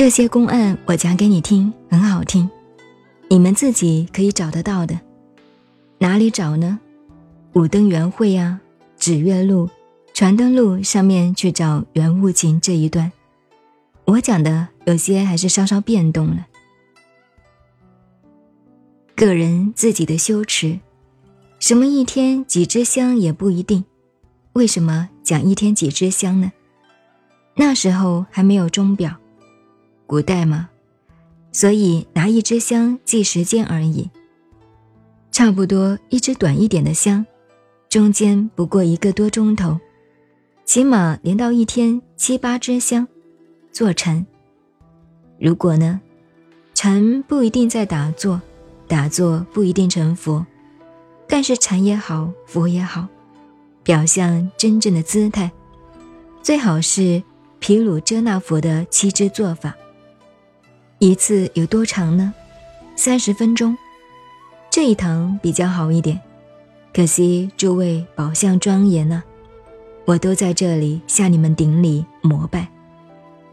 这些公案我讲给你听，很好听，你们自己可以找得到的。哪里找呢？五登圆会啊，指月录、传灯录上面去找元物情这一段。我讲的有些还是稍稍变动了。个人自己的修持，什么一天几支香也不一定。为什么讲一天几支香呢？那时候还没有钟表。古代嘛，所以拿一支香计时间而已。差不多一支短一点的香，中间不过一个多钟头，起码连到一天七八支香，坐禅。如果呢，禅不一定在打坐，打坐不一定成佛，但是禅也好，佛也好，表象真正的姿态，最好是毗卢遮那佛的七支做法。一次有多长呢？三十分钟，这一堂比较好一点。可惜诸位宝相庄严呢，我都在这里向你们顶礼膜拜，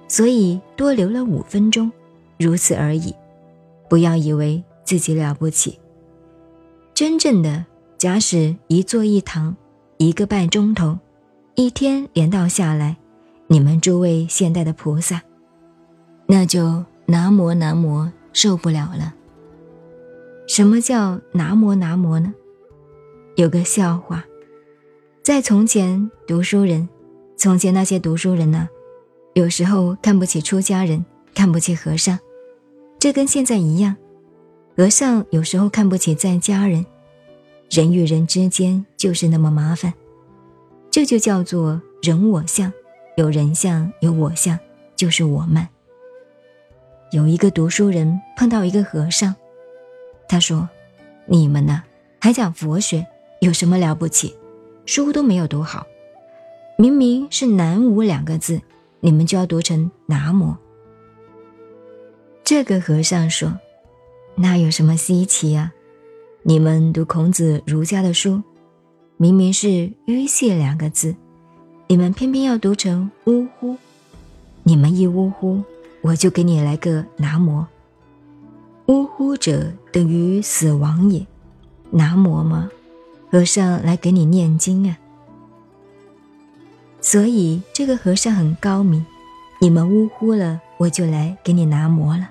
所以多留了五分钟，如此而已。不要以为自己了不起。真正的，假使一坐一堂，一个半钟头，一天连到下来，你们诸位现代的菩萨，那就。拿摩拿摩受不了了。什么叫拿摩拿摩呢？有个笑话，在从前读书人，从前那些读书人呢，有时候看不起出家人，看不起和尚，这跟现在一样。和尚有时候看不起在家人，人与人之间就是那么麻烦，这就叫做人我相，有人相，有我相，就是我慢。有一个读书人碰到一个和尚，他说：“你们呢，还讲佛学，有什么了不起？书都没有读好，明明是南无两个字，你们就要读成南无。”这个和尚说：“那有什么稀奇啊？你们读孔子儒家的书，明明是淤谢两个字，你们偏偏要读成呜呼，你们一呜呼。”我就给你来个拿摩，呜呼者等于死亡也，拿摩吗？和尚来给你念经啊。所以这个和尚很高明，你们呜呼了，我就来给你拿摩了。